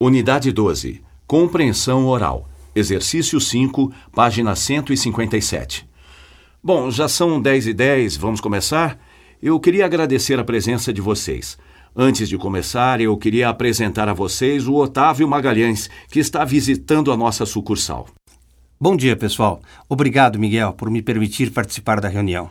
Unidade 12. Compreensão oral. Exercício 5, página 157. Bom, já são 10 e 10, vamos começar? Eu queria agradecer a presença de vocês. Antes de começar, eu queria apresentar a vocês o Otávio Magalhães, que está visitando a nossa sucursal. Bom dia, pessoal. Obrigado, Miguel, por me permitir participar da reunião.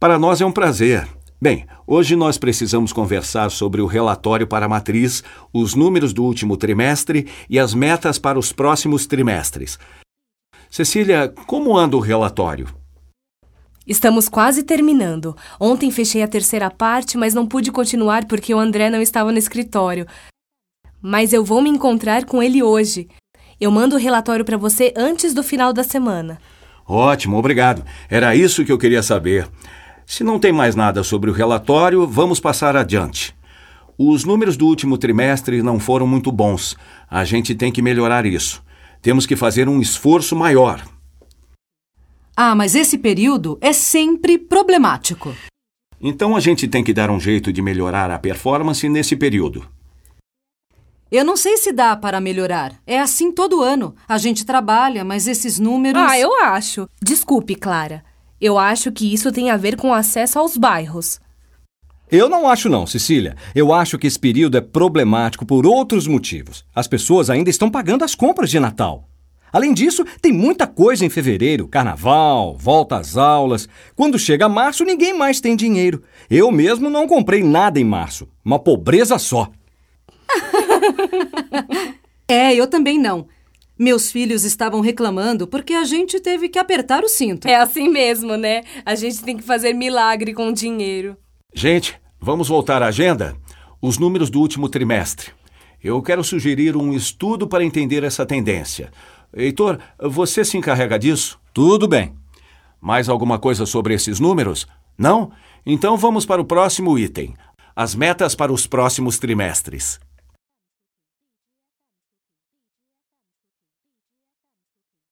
Para nós é um prazer. Bem, hoje nós precisamos conversar sobre o relatório para a matriz, os números do último trimestre e as metas para os próximos trimestres. Cecília, como anda o relatório? Estamos quase terminando. Ontem fechei a terceira parte, mas não pude continuar porque o André não estava no escritório. Mas eu vou me encontrar com ele hoje. Eu mando o relatório para você antes do final da semana. Ótimo, obrigado. Era isso que eu queria saber. Se não tem mais nada sobre o relatório, vamos passar adiante. Os números do último trimestre não foram muito bons. A gente tem que melhorar isso. Temos que fazer um esforço maior. Ah, mas esse período é sempre problemático. Então a gente tem que dar um jeito de melhorar a performance nesse período. Eu não sei se dá para melhorar. É assim todo ano. A gente trabalha, mas esses números. Ah, eu acho. Desculpe, Clara. Eu acho que isso tem a ver com acesso aos bairros. Eu não acho não, Cecília. Eu acho que esse período é problemático por outros motivos. As pessoas ainda estão pagando as compras de Natal. Além disso, tem muita coisa em fevereiro: carnaval, volta às aulas. Quando chega março, ninguém mais tem dinheiro. Eu mesmo não comprei nada em março. Uma pobreza só. é, eu também não. Meus filhos estavam reclamando porque a gente teve que apertar o cinto. É assim mesmo, né? A gente tem que fazer milagre com o dinheiro. Gente, vamos voltar à agenda? Os números do último trimestre. Eu quero sugerir um estudo para entender essa tendência. Heitor, você se encarrega disso? Tudo bem. Mais alguma coisa sobre esses números? Não? Então vamos para o próximo item: as metas para os próximos trimestres.